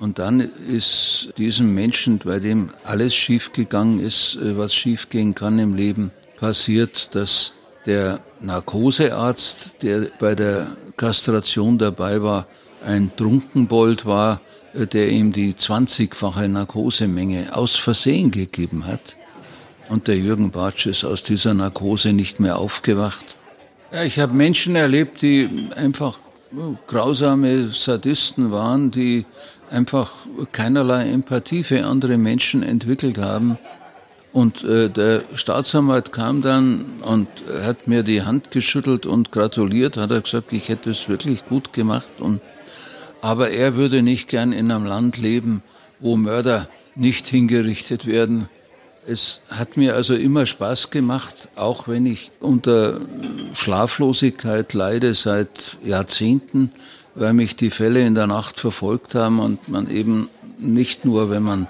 Und dann ist diesem Menschen, bei dem alles schiefgegangen ist, äh, was schiefgehen kann im Leben, passiert, dass der Narkosearzt, der bei der Kastration dabei war, ein Trunkenbold war, äh, der ihm die 20-fache Narkosemenge aus Versehen gegeben hat. Und der Jürgen Bartsch ist aus dieser Narkose nicht mehr aufgewacht. Ich habe Menschen erlebt, die einfach grausame Sadisten waren, die einfach keinerlei Empathie für andere Menschen entwickelt haben. Und äh, der Staatsanwalt kam dann und hat mir die Hand geschüttelt und gratuliert, hat er gesagt, ich hätte es wirklich gut gemacht. Und, aber er würde nicht gern in einem Land leben, wo Mörder nicht hingerichtet werden. Es hat mir also immer Spaß gemacht, auch wenn ich unter Schlaflosigkeit leide seit Jahrzehnten, weil mich die Fälle in der Nacht verfolgt haben und man eben nicht nur, wenn man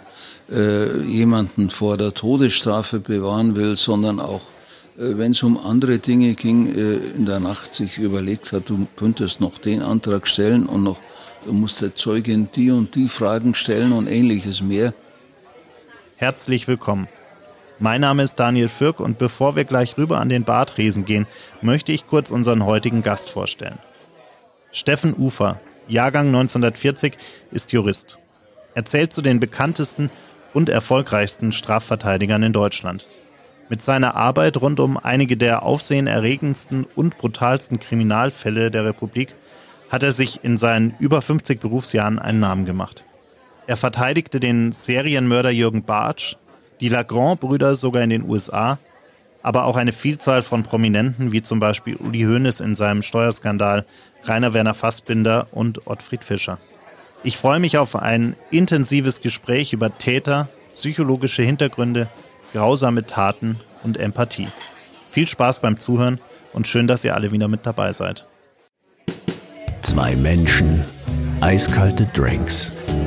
äh, jemanden vor der Todesstrafe bewahren will, sondern auch, äh, wenn es um andere Dinge ging, äh, in der Nacht sich überlegt hat, du könntest noch den Antrag stellen und noch, du musst der Zeugin die und die Fragen stellen und ähnliches mehr. Herzlich willkommen. Mein Name ist Daniel Fürk und bevor wir gleich rüber an den Badresen gehen, möchte ich kurz unseren heutigen Gast vorstellen. Steffen Ufer, Jahrgang 1940, ist Jurist. Er zählt zu den bekanntesten und erfolgreichsten Strafverteidigern in Deutschland. Mit seiner Arbeit rund um einige der aufsehenerregendsten und brutalsten Kriminalfälle der Republik hat er sich in seinen über 50 Berufsjahren einen Namen gemacht. Er verteidigte den Serienmörder Jürgen Bartsch, die Lagrand-Brüder sogar in den USA, aber auch eine Vielzahl von Prominenten wie zum Beispiel Uli Hoeneß in seinem Steuerskandal, Rainer Werner Fassbinder und Ottfried Fischer. Ich freue mich auf ein intensives Gespräch über Täter, psychologische Hintergründe, grausame Taten und Empathie. Viel Spaß beim Zuhören und schön, dass ihr alle wieder mit dabei seid. Zwei Menschen, eiskalte Drinks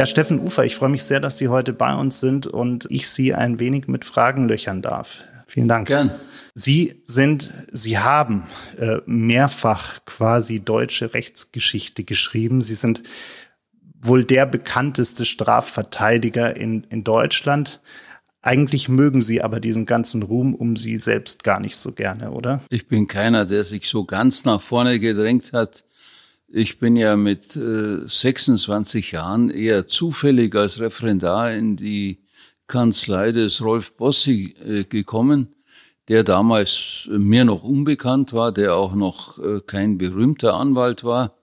Ja, Steffen Ufer, ich freue mich sehr, dass Sie heute bei uns sind und ich Sie ein wenig mit Fragen löchern darf. Vielen Dank. Gern. Sie sind, Sie haben äh, mehrfach quasi deutsche Rechtsgeschichte geschrieben. Sie sind wohl der bekannteste Strafverteidiger in, in Deutschland. Eigentlich mögen Sie aber diesen ganzen Ruhm um Sie selbst gar nicht so gerne, oder? Ich bin keiner, der sich so ganz nach vorne gedrängt hat. Ich bin ja mit äh, 26 Jahren eher zufällig als Referendar in die Kanzlei des Rolf Bossi äh, gekommen, der damals mir noch unbekannt war, der auch noch äh, kein berühmter Anwalt war,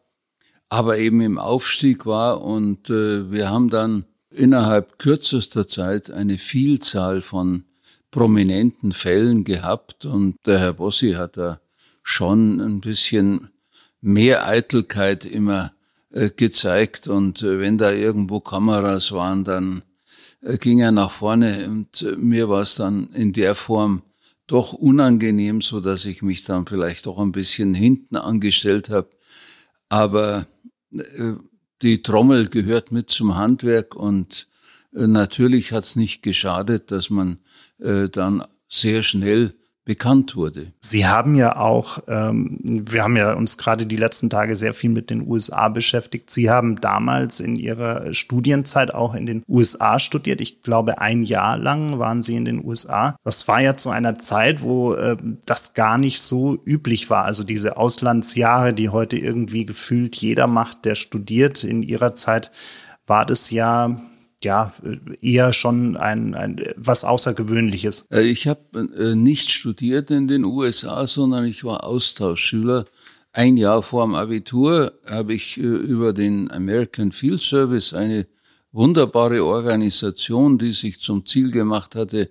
aber eben im Aufstieg war. Und äh, wir haben dann innerhalb kürzester Zeit eine Vielzahl von prominenten Fällen gehabt. Und der Herr Bossi hat da schon ein bisschen mehr Eitelkeit immer äh, gezeigt. Und äh, wenn da irgendwo Kameras waren, dann äh, ging er nach vorne. Und mir war es dann in der Form doch unangenehm, so dass ich mich dann vielleicht doch ein bisschen hinten angestellt habe. Aber die Trommel gehört mit zum Handwerk. Und natürlich hat es nicht geschadet, dass man dann sehr schnell bekannt wurde. Sie haben ja auch, ähm, wir haben ja uns gerade die letzten Tage sehr viel mit den USA beschäftigt. Sie haben damals in Ihrer Studienzeit auch in den USA studiert. Ich glaube, ein Jahr lang waren Sie in den USA. Das war ja zu einer Zeit, wo äh, das gar nicht so üblich war. Also diese Auslandsjahre, die heute irgendwie gefühlt jeder macht, der studiert. In Ihrer Zeit war das ja ja eher schon ein, ein was Außergewöhnliches. Äh, ich habe äh, nicht studiert in den USA, sondern ich war Austauschschüler. Ein Jahr vor dem Abitur habe ich äh, über den American Field Service eine wunderbare Organisation, die sich zum Ziel gemacht hatte,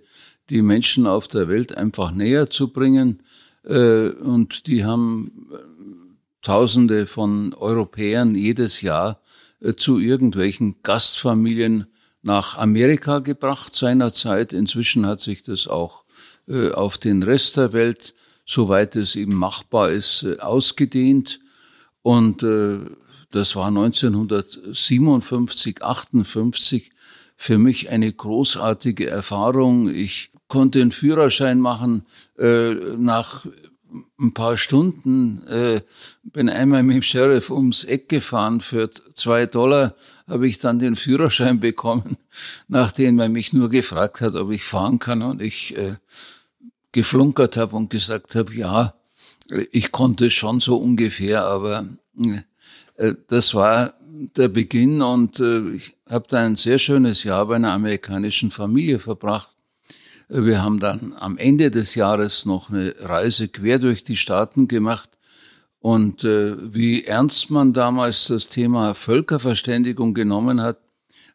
die Menschen auf der Welt einfach näher zu bringen. Und die haben Tausende von Europäern jedes Jahr zu irgendwelchen Gastfamilien nach Amerika gebracht seinerzeit. Inzwischen hat sich das auch äh, auf den Rest der Welt, soweit es eben machbar ist, äh, ausgedehnt. Und äh, das war 1957, 58 für mich eine großartige Erfahrung. Ich konnte einen Führerschein machen äh, nach ein paar Stunden. Äh, bin einmal mit dem Sheriff ums Eck gefahren. Für zwei Dollar habe ich dann den Führerschein bekommen, nachdem er mich nur gefragt hat, ob ich fahren kann. Und ich äh, geflunkert habe und gesagt habe, ja, ich konnte schon so ungefähr, aber äh, das war der Beginn und äh, ich habe da ein sehr schönes Jahr bei einer amerikanischen Familie verbracht. Wir haben dann am Ende des Jahres noch eine Reise quer durch die Staaten gemacht. Und äh, wie ernst man damals das Thema Völkerverständigung genommen hat,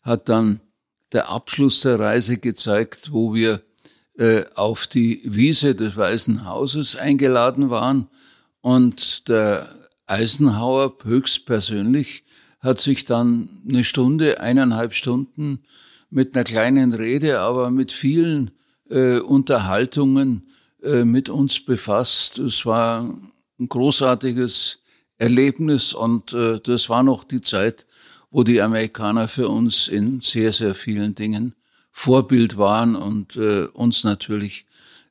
hat dann der Abschluss der Reise gezeigt, wo wir äh, auf die Wiese des Weißen Hauses eingeladen waren. Und der Eisenhower höchstpersönlich hat sich dann eine Stunde, eineinhalb Stunden mit einer kleinen Rede, aber mit vielen äh, Unterhaltungen äh, mit uns befasst. Es war ein großartiges Erlebnis und äh, das war noch die Zeit, wo die Amerikaner für uns in sehr, sehr vielen Dingen Vorbild waren und äh, uns natürlich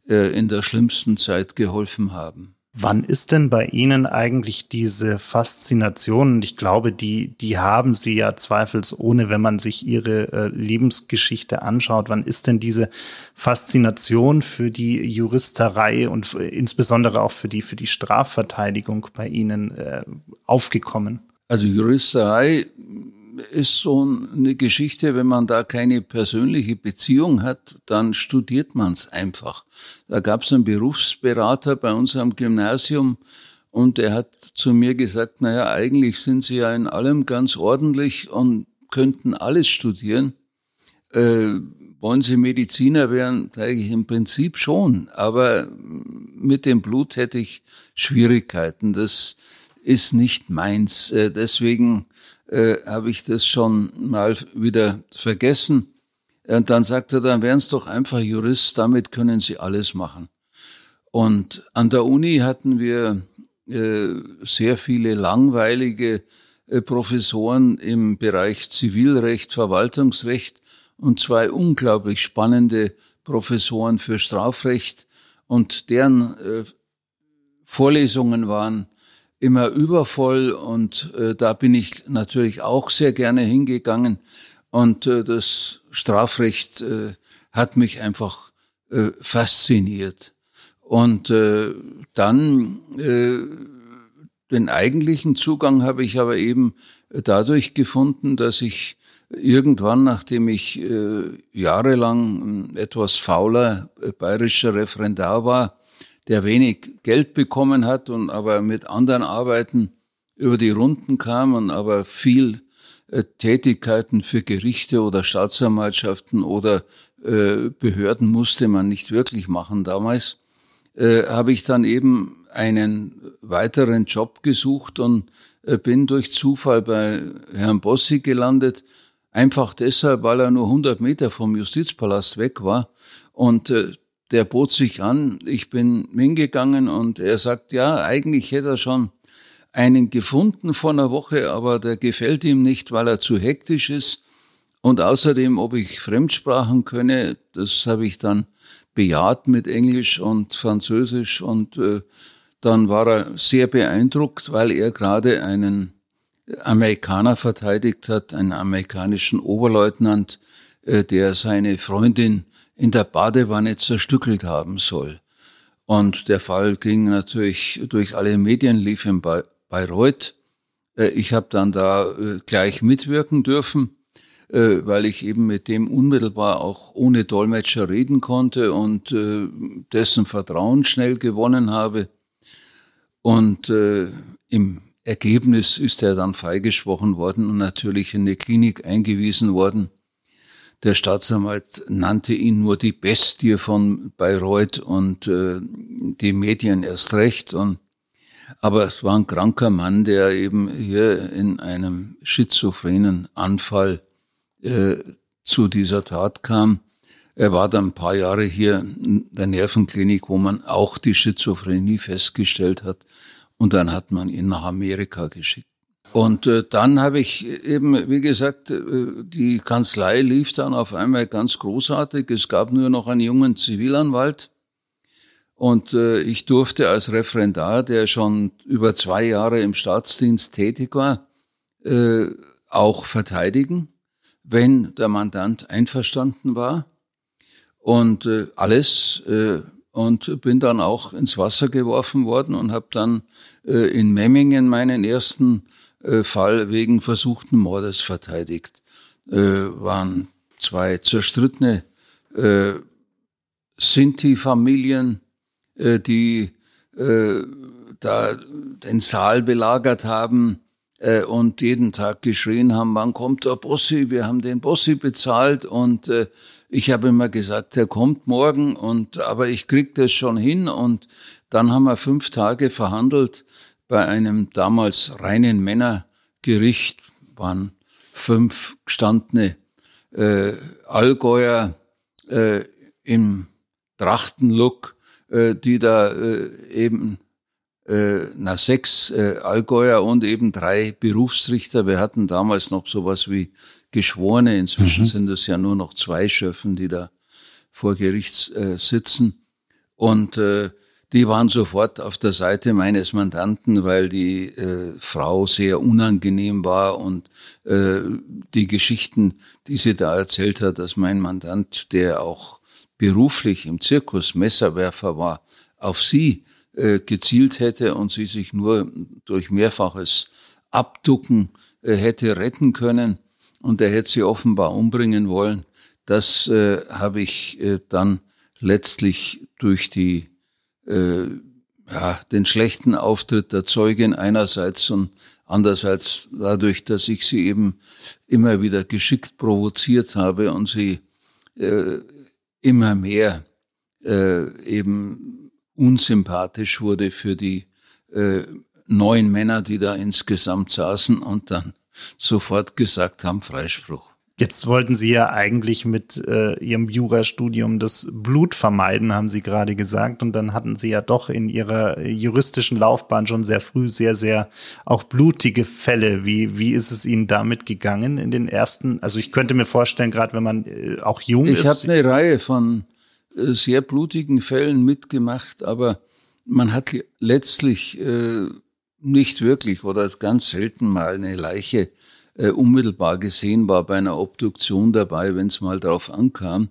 äh, in der schlimmsten Zeit geholfen haben. Wann ist denn bei Ihnen eigentlich diese Faszination? Und ich glaube, die, die haben Sie ja zweifelsohne, wenn man sich Ihre äh, Lebensgeschichte anschaut. Wann ist denn diese Faszination für die Juristerei und insbesondere auch für die, für die Strafverteidigung bei Ihnen äh, aufgekommen? Also Juristerei ist so eine Geschichte, wenn man da keine persönliche Beziehung hat, dann studiert man es einfach. Da gab es einen Berufsberater bei uns am Gymnasium und der hat zu mir gesagt, naja, eigentlich sind Sie ja in allem ganz ordentlich und könnten alles studieren. Äh, wollen Sie Mediziner werden? Sage ich im Prinzip schon, aber mit dem Blut hätte ich Schwierigkeiten. Das ist nicht meins. Äh, deswegen äh, habe ich das schon mal wieder vergessen. Und dann sagte er, dann wären es doch einfach Jurist, damit können Sie alles machen. Und an der Uni hatten wir äh, sehr viele langweilige äh, Professoren im Bereich Zivilrecht, Verwaltungsrecht und zwei unglaublich spannende Professoren für Strafrecht. Und deren äh, Vorlesungen waren immer übervoll und äh, da bin ich natürlich auch sehr gerne hingegangen und äh, das Strafrecht äh, hat mich einfach äh, fasziniert. Und äh, dann äh, den eigentlichen Zugang habe ich aber eben dadurch gefunden, dass ich irgendwann, nachdem ich äh, jahrelang etwas fauler äh, bayerischer Referendar war, der wenig Geld bekommen hat und aber mit anderen Arbeiten über die Runden kam und aber viel äh, Tätigkeiten für Gerichte oder Staatsanwaltschaften oder äh, Behörden musste man nicht wirklich machen damals, äh, habe ich dann eben einen weiteren Job gesucht und äh, bin durch Zufall bei Herrn Bossi gelandet, einfach deshalb, weil er nur 100 Meter vom Justizpalast weg war und äh, der bot sich an. Ich bin hingegangen und er sagt, ja, eigentlich hätte er schon einen gefunden vor einer Woche, aber der gefällt ihm nicht, weil er zu hektisch ist. Und außerdem, ob ich Fremdsprachen könne, das habe ich dann bejaht mit Englisch und Französisch und äh, dann war er sehr beeindruckt, weil er gerade einen Amerikaner verteidigt hat, einen amerikanischen Oberleutnant, äh, der seine Freundin in der Badewanne zerstückelt haben soll. Und der Fall ging natürlich durch alle Medien, lief in Bayreuth. Äh, ich habe dann da äh, gleich mitwirken dürfen, äh, weil ich eben mit dem unmittelbar auch ohne Dolmetscher reden konnte und dessen Vertrauen schnell gewonnen habe. Und im Ergebnis ist er dann freigesprochen worden und natürlich in eine Klinik eingewiesen worden. Der Staatsanwalt nannte ihn nur die Bestie von Bayreuth und äh, die Medien erst recht. Und Aber es war ein kranker Mann, der eben hier in einem schizophrenen Anfall äh, zu dieser Tat kam. Er war dann ein paar Jahre hier in der Nervenklinik, wo man auch die Schizophrenie festgestellt hat. Und dann hat man ihn nach Amerika geschickt. Und äh, dann habe ich eben, wie gesagt, äh, die Kanzlei lief dann auf einmal ganz großartig. Es gab nur noch einen jungen Zivilanwalt. Und äh, ich durfte als Referendar, der schon über zwei Jahre im Staatsdienst tätig war, äh, auch verteidigen, wenn der Mandant einverstanden war. Und äh, alles äh, und bin dann auch ins Wasser geworfen worden und habe dann äh, in Memmingen meinen ersten Fall wegen versuchten Mordes verteidigt. Äh, waren zwei zerstrittene äh, Sinti-Familien, äh, die äh, da den Saal belagert haben äh, und jeden Tag geschrien haben, wann kommt der Bossi? Wir haben den Bossi bezahlt und äh, ich habe immer gesagt, er kommt morgen und aber ich krieg das schon hin und dann haben wir fünf Tage verhandelt bei einem damals reinen Männergericht, waren fünf gestandene äh, Allgäuer äh, im Trachtenlook, äh, die da äh, eben äh, na sechs äh, Allgäuer und eben drei Berufsrichter. Wir hatten damals noch sowas wie Geschworene. Inzwischen mhm. sind es ja nur noch zwei Schöffen, die da vor Gericht äh, sitzen. Und äh, die waren sofort auf der Seite meines Mandanten, weil die äh, Frau sehr unangenehm war und äh, die Geschichten, die sie da erzählt hat, dass mein Mandant, der auch beruflich im Zirkus Messerwerfer war, auf sie äh, gezielt hätte und sie sich nur durch mehrfaches Abducken äh, hätte retten können und er hätte sie offenbar umbringen wollen. Das äh, habe ich äh, dann letztlich durch die äh, ja, den schlechten Auftritt der Zeugin einerseits und andererseits dadurch, dass ich sie eben immer wieder geschickt provoziert habe und sie äh, immer mehr äh, eben unsympathisch wurde für die äh, neun Männer, die da insgesamt saßen und dann sofort gesagt haben, Freispruch. Jetzt wollten Sie ja eigentlich mit äh, Ihrem Jurastudium das Blut vermeiden, haben Sie gerade gesagt. Und dann hatten Sie ja doch in Ihrer juristischen Laufbahn schon sehr früh sehr, sehr auch blutige Fälle. Wie, wie ist es Ihnen damit gegangen in den ersten? Also ich könnte mir vorstellen, gerade wenn man äh, auch jung ich ist. Ich habe eine Reihe von äh, sehr blutigen Fällen mitgemacht, aber man hat letztlich äh, nicht wirklich oder ganz selten mal eine Leiche äh, unmittelbar gesehen war bei einer Obduktion dabei, wenn es mal darauf ankam.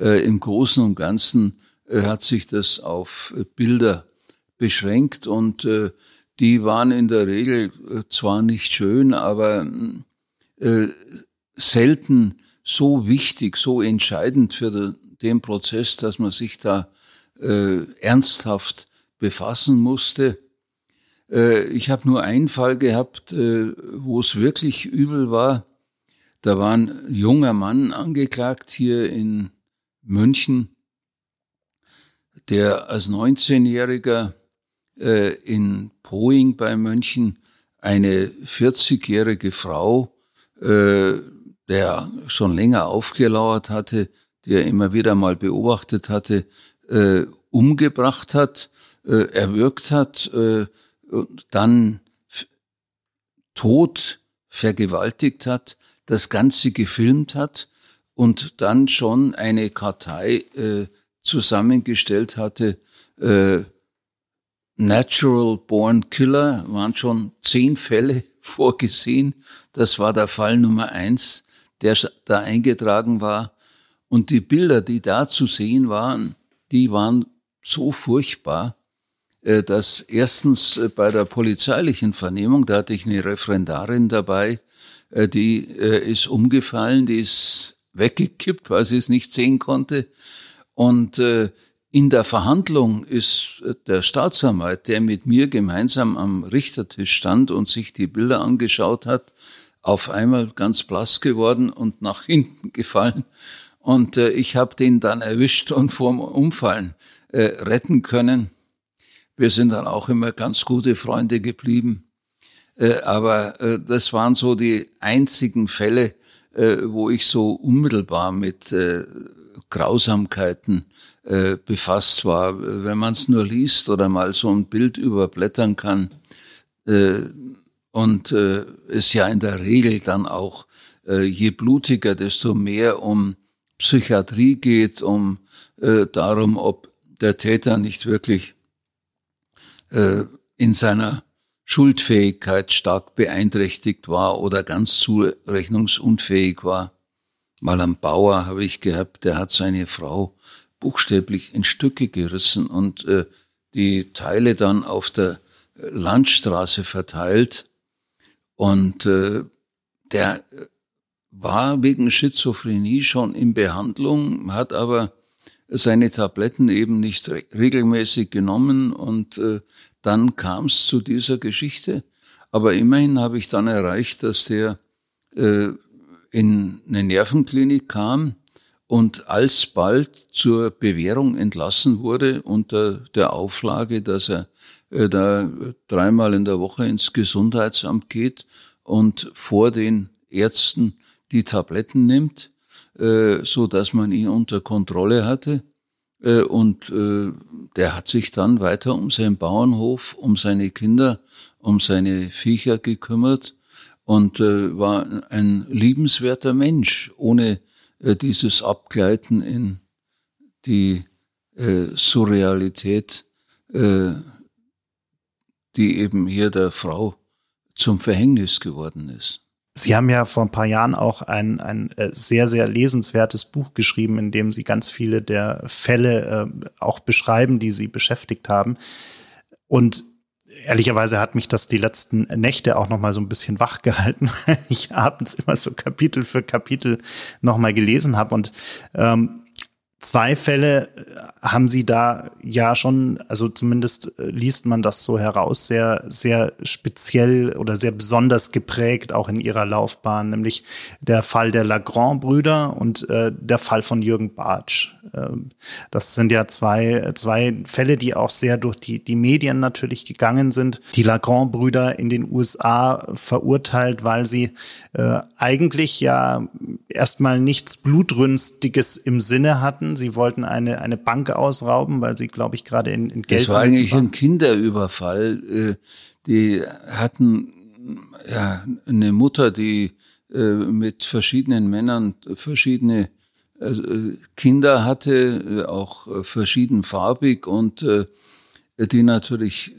Äh, Im Großen und Ganzen äh, hat sich das auf äh, Bilder beschränkt und äh, die waren in der Regel äh, zwar nicht schön, aber selten so wichtig, so entscheidend für den Prozess, dass man sich da ernsthaft befassen musste. Äh, ich habe nur einen Fall gehabt, äh, wo es wirklich übel war. Da war ein junger Mann angeklagt hier in München, der als 19-Jähriger äh, in Poing bei München eine 40-jährige Frau, der schon länger aufgelauert hatte, die er immer wieder mal beobachtet hatte, umgebracht hat, erwürgt hat, dann tot vergewaltigt hat, das Ganze gefilmt hat und dann schon eine Kartei äh, zusammengestellt hatte, äh, Natural Born Killer, waren schon zehn Fälle vorgesehen. Das war der Fall Nummer eins, der da eingetragen war. Und die Bilder, die da zu sehen waren, die waren so furchtbar, dass erstens äh, bei der polizeilichen Vernehmung, da hatte ich eine Referendarin dabei, äh, die ist umgefallen, die ist weggekippt, weil sie es nicht sehen konnte. Und in der Verhandlung ist der Staatsanwalt, der mit mir gemeinsam am Richtertisch stand und sich die Bilder angeschaut hat, auf einmal ganz blass geworden und nach hinten gefallen. Und ich habe den dann erwischt und vorm Umfallen retten können Wir sind dann auch immer ganz gute Freunde geblieben. Äh, aber äh, das waren so die einzigen Fälle, äh, wo ich so unmittelbar mit Grausamkeiten befasst war. Wenn man es nur liest oder mal so ein Bild überblättern kann und es ja in der Regel dann auch je blutiger, desto mehr um Psychiatrie geht, um darum, ob der Täter nicht wirklich äh, in seiner Schuldfähigkeit stark beeinträchtigt war oder ganz zurechnungsunfähig war. Mal am Bauer habe ich gehabt, der hat seine Frau buchstäblich in Stücke gerissen und äh, die Teile dann auf der Landstraße verteilt. Und äh, der war wegen Schizophrenie schon in Behandlung, hat aber seine Tabletten eben nicht re regelmäßig genommen und äh, dann kam es zu dieser Geschichte. Aber immerhin habe ich dann erreicht, dass der äh, in eine Nervenklinik kam und alsbald zur Bewährung entlassen wurde unter der Auflage, dass er äh, da dreimal in der Woche ins Gesundheitsamt geht und vor den Ärzten die Tabletten nimmt, so dass man ihn unter Kontrolle hatte. Äh, und äh, der hat sich dann weiter um seinen Bauernhof, um seine Kinder, um seine Viecher gekümmert und äh, war ein liebenswerter Mensch, ohne äh, dieses Abgleiten in die äh, Surrealität, äh, die eben hier der Frau zum Verhängnis geworden ist. Sie haben ja vor ein paar Jahren auch ein, ein äh, sehr, sehr lesenswertes Buch geschrieben, in dem Sie ganz viele der Fälle äh, auch beschreiben, die Sie beschäftigt haben. Und ehrlicherweise hat mich das die letzten Nächte auch noch mal so ein bisschen wach gehalten, weil ich abends immer so Kapitel für Kapitel noch mal gelesen habe. Und ähm, zwei Fälle äh, haben Sie da ja schon, also zumindest äh, liest man das so heraus, sehr, sehr speziell oder sehr besonders geprägt, auch in Ihrer Laufbahn, nämlich der Fall der Lagrand-Brüder und äh, der Fall von Jürgen Bartsch. Ähm, das sind ja zwei, zwei Fälle, die auch sehr durch die, die Medien natürlich gegangen sind. Die Lagrand-Brüder in den USA verurteilt, weil sie äh, eigentlich ja erstmal nichts Blutrünstiges im Sinne hatten. Sie wollten eine, eine Bank ausrauben, weil sie, glaube ich, gerade in, in Geld. Das war eigentlich ein Kinderüberfall. Äh, die hatten ja eine Mutter, die äh, mit verschiedenen Männern verschiedene äh, Kinder hatte, auch verschiedenfarbig und die natürlich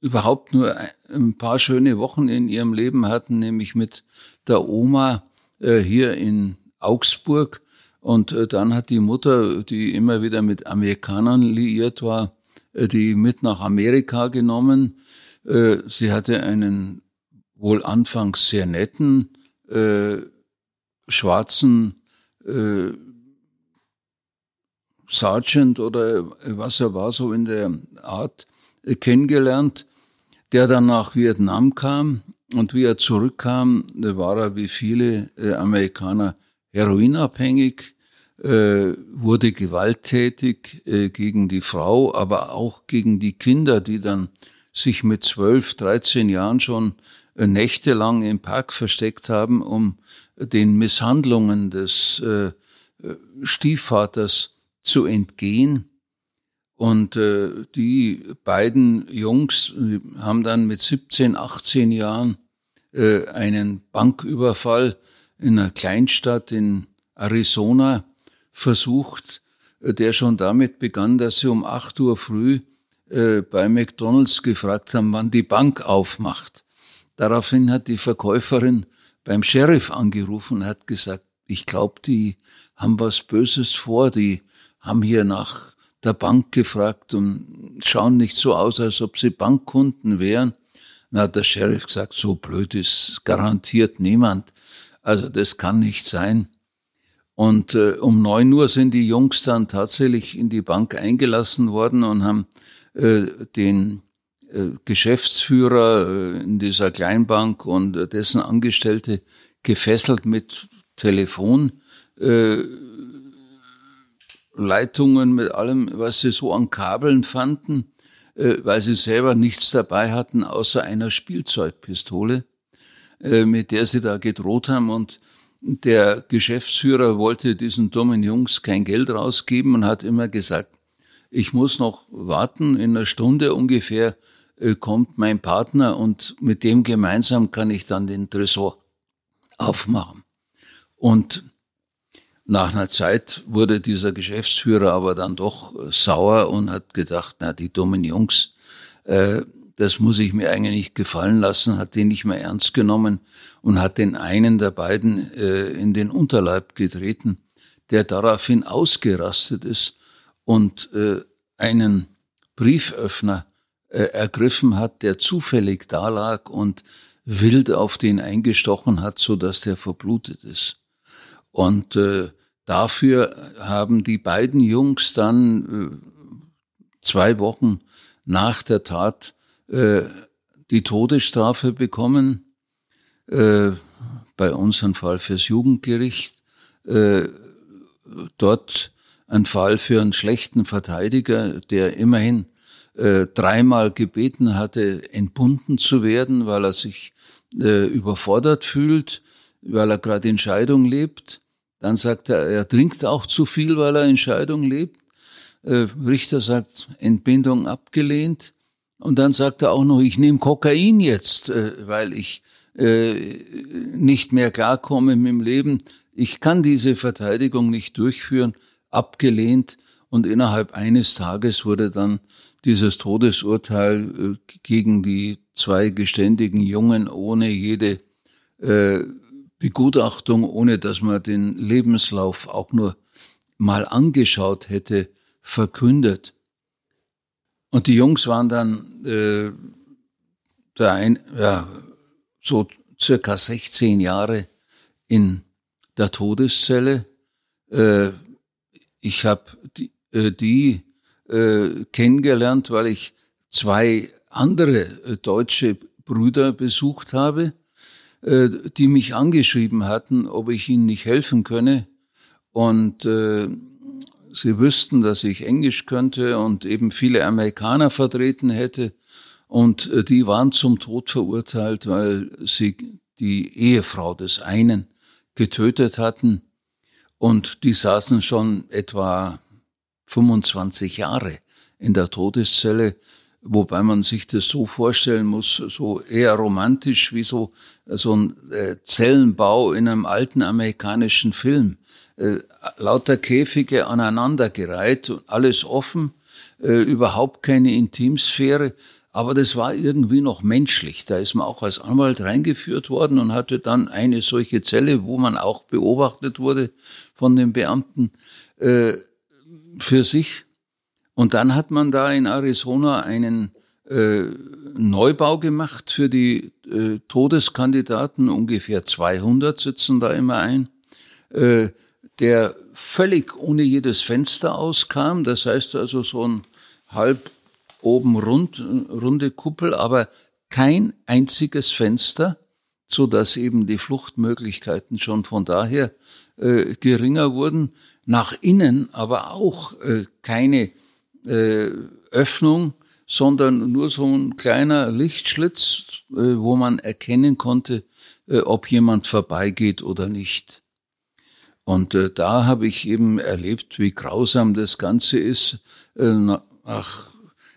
überhaupt nur ein paar schöne Wochen in ihrem Leben hatten, nämlich mit der Oma hier in Augsburg und äh, dann hat die Mutter, die immer wieder mit Amerikanern liiert war, äh, die mit nach Amerika genommen. Äh, sie hatte einen wohl anfangs sehr netten, äh, schwarzen äh, Sergeant oder was er war, so in der Art, äh, kennengelernt, der dann nach Vietnam kam. Und wie er zurückkam, war er wie viele Amerikaner heroinabhängig, äh, wurde gewalttätig äh, gegen die Frau, aber auch gegen die Kinder, die dann sich mit zwölf, dreizehn Jahren schon äh, nächtelang im Park versteckt haben, um den Misshandlungen des äh, äh Stiefvaters zu entgehen. Und äh, die beiden Jungs äh, haben dann mit 17, 18 Jahren äh, einen Banküberfall in einer Kleinstadt in Arizona versucht, äh, der schon damit begann, dass sie um 8 Uhr früh äh, bei McDonald's gefragt haben, wann die Bank aufmacht. Daraufhin hat die Verkäuferin beim Sheriff angerufen und hat gesagt, ich glaube, die haben was Böses vor, die haben hier nach der Bank gefragt und schauen nicht so aus, als ob sie Bankkunden wären. Na, hat der Sheriff gesagt, so blöd ist garantiert niemand. Also das kann nicht sein. Und äh, um neun Uhr sind die Jungs dann tatsächlich in die Bank eingelassen worden und haben äh, den äh, Geschäftsführer äh, in dieser Kleinbank und dessen Angestellte gefesselt mit Telefon. Äh, Leitungen mit allem, was sie so an Kabeln fanden. Äh, weil sie selber nichts dabei hatten außer einer Spielzeugpistole, äh, mit der sie da gedroht haben. Und der Geschäftsführer wollte diesen dummen Jungs kein Geld rausgeben und hat immer gesagt, ich muss noch warten, in einer Stunde ungefähr äh, kommt mein Partner und mit dem gemeinsam kann ich dann den Tresor aufmachen. Und nach einer Zeit wurde dieser Geschäftsführer aber dann doch äh, sauer und hat gedacht, na, die dummen Jungs, äh, das muss ich mir eigentlich nicht gefallen lassen, hat den nicht mehr ernst genommen und hat den einen der beiden äh, in den Unterleib getreten, der daraufhin ausgerastet ist und äh, einen Brieföffner äh, ergriffen hat, der zufällig da lag und wild auf den eingestochen hat, so dass der verblutet ist. Und äh, dafür haben die beiden Jungs dann äh, zwei Wochen nach der Tat äh, die Todesstrafe bekommen, äh, bei unserem Fall fürs Jugendgericht. Äh, dort ein Fall für einen schlechten Verteidiger, der immerhin äh, dreimal gebeten hatte, entbunden zu werden, weil er sich äh, überfordert fühlt, weil er gerade in Scheidung lebt. Dann sagt er, er trinkt auch zu viel, weil er in Scheidung lebt. Äh, Richter sagt, Entbindung abgelehnt. Und dann sagt er auch noch, ich nehme Kokain jetzt, äh, weil ich äh, nicht mehr klarkomme mit dem Leben. Ich kann diese Verteidigung nicht durchführen, abgelehnt. Und innerhalb eines Tages wurde dann dieses Todesurteil äh, gegen die zwei geständigen Jungen ohne jede äh, Begutachtung, ohne dass man den Lebenslauf auch nur mal angeschaut hätte, verkündet. Und die Jungs waren dann äh, der ein, ja, so circa 16 Jahre in der Todeszelle. Äh, ich habe die, äh, die äh, kennengelernt, weil ich zwei andere äh, deutsche Brüder besucht habe, äh, die mich angeschrieben hatten, ob ich ihnen nicht helfen könne. Und äh, sie wüssten, dass ich Englisch könnte und eben viele Amerikaner vertreten hätte. Und äh, die waren zum Tod verurteilt, weil sie die Ehefrau des einen getötet hatten. Und die saßen schon etwa 25 Jahre in der Todeszelle, wobei man sich das so vorstellen muss, so eher romantisch wie so, so ein äh, Zellenbau in einem alten amerikanischen Film. Äh, lauter Käfige aneinandergereiht, alles offen, äh, überhaupt keine Intimsphäre, aber das war irgendwie noch menschlich. Da ist man auch als Anwalt reingeführt worden und hatte dann eine solche Zelle, wo man auch beobachtet wurde von den Beamten. Äh, für sich. Und dann hat man da in Arizona einen äh, Neubau gemacht für die äh, Todeskandidaten. Ungefähr 200 sitzen da immer ein, äh, der völlig ohne jedes Fenster auskam. Das heißt also so ein halb oben rund, runde Kuppel, aber kein einziges Fenster, so dass eben die Fluchtmöglichkeiten schon von daher äh, geringer wurden nach innen aber auch äh, keine äh, Öffnung, sondern nur so ein kleiner Lichtschlitz, äh, wo man erkennen konnte, äh, ob jemand vorbeigeht oder nicht. Und äh, da habe ich eben erlebt, wie grausam das Ganze ist. Äh, ach,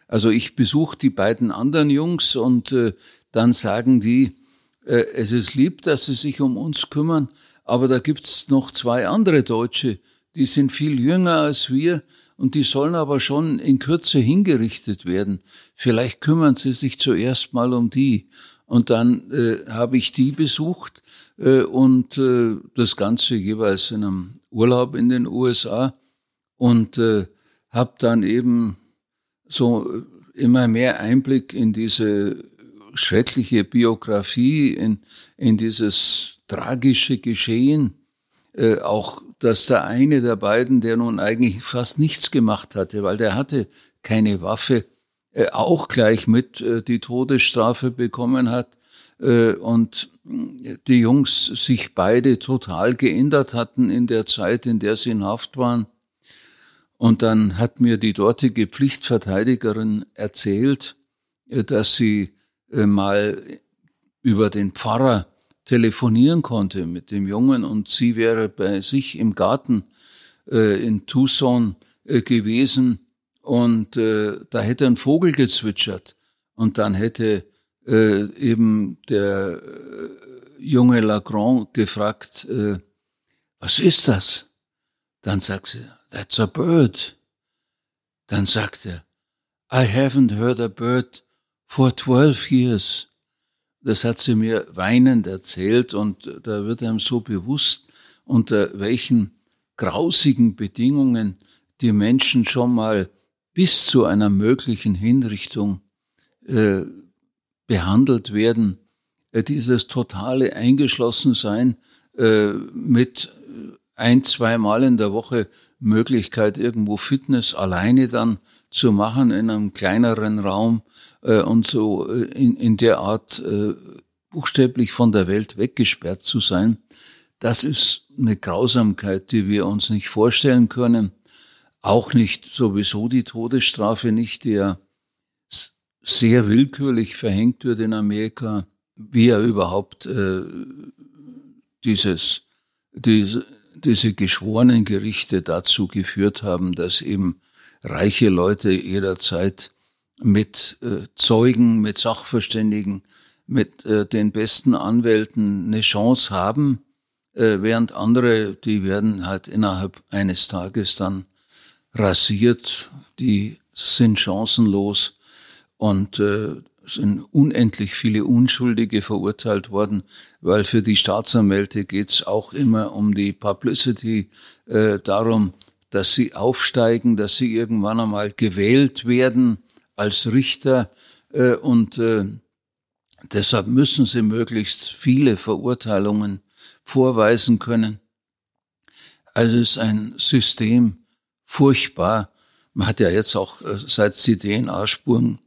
also ich besuche die beiden anderen Jungs und äh, dann sagen die, äh, es ist lieb, dass sie sich um uns kümmern, aber da gibt's noch zwei andere Deutsche, die sind viel jünger als wir und die sollen aber schon in Kürze hingerichtet werden. Vielleicht kümmern sie sich zuerst mal um die. Und dann äh, habe ich die besucht äh, und äh, das Ganze jeweils in einem Urlaub in den USA und äh, habe dann eben so immer mehr Einblick in diese schreckliche Biografie, in, in dieses tragische Geschehen, äh, auch dass der eine der beiden, der nun eigentlich fast nichts gemacht hatte, weil der hatte keine Waffe, äh, auch gleich mit äh, die Todesstrafe bekommen hat äh, und die Jungs sich beide total geändert hatten in der Zeit, in der sie in Haft waren. Und dann hat mir die dortige Pflichtverteidigerin erzählt, äh, dass sie äh, mal über den Pfarrer telefonieren konnte mit dem Jungen und sie wäre bei sich im Garten äh, in Tucson gewesen und da hätte ein Vogel gezwitschert und dann hätte eben der junge Lagrange gefragt, was ist das? Dann sagt sie, that's a bird. Dann sagt er, I haven't heard a bird for 12 years. Das hat sie mir weinend erzählt und da wird einem so bewusst, unter welchen grausigen Bedingungen die Menschen schon mal bis zu einer möglichen Hinrichtung äh, behandelt werden. Äh, dieses totale Eingeschlossensein äh, mit ein, zwei Mal in der Woche Möglichkeit, irgendwo Fitness alleine dann zu machen in einem kleineren Raum äh, und so äh, in, in der Art äh, buchstäblich von der Welt weggesperrt zu sein, das ist eine Grausamkeit, die wir uns nicht vorstellen können. Auch nicht sowieso die Todesstrafe nicht, die ja sehr willkürlich verhängt wird in Amerika, wie er überhaupt äh, dieses, diese, diese geschworenen Gerichte dazu geführt haben, dass eben reiche Leute jederzeit mit äh, Zeugen, mit Sachverständigen, mit äh, den besten Anwälten eine Chance haben, äh, während andere, die werden halt innerhalb eines Tages dann rasiert, die sind chancenlos und äh, sind unendlich viele Unschuldige verurteilt worden, weil für die Staatsanwälte geht's auch immer um die Publicity, äh, darum, dass sie aufsteigen, dass sie irgendwann einmal gewählt werden als Richter äh, und äh, deshalb müssen sie möglichst viele Verurteilungen vorweisen können. Also ist ein System furchtbar. Man hat ja jetzt auch, äh, seit es die DNA-Spuren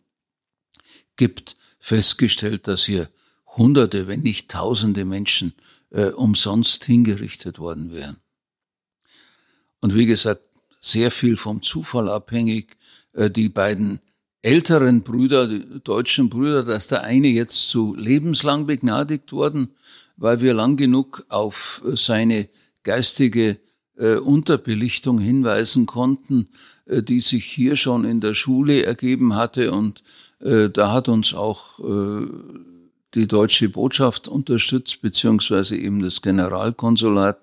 gibt, festgestellt, dass hier Hunderte, wenn nicht Tausende Menschen äh, umsonst hingerichtet worden wären. Und wie gesagt, sehr viel vom Zufall abhängig. Äh, die beiden älteren Brüder, die deutschen Brüder, dass der eine jetzt zu lebenslang begnadigt worden, weil wir lang genug auf seine geistige äh, Unterbelichtung hinweisen konnten, äh, die sich hier schon in der Schule ergeben hatte und äh, da hat uns auch äh, die deutsche Botschaft unterstützt, beziehungsweise eben das Generalkonsulat.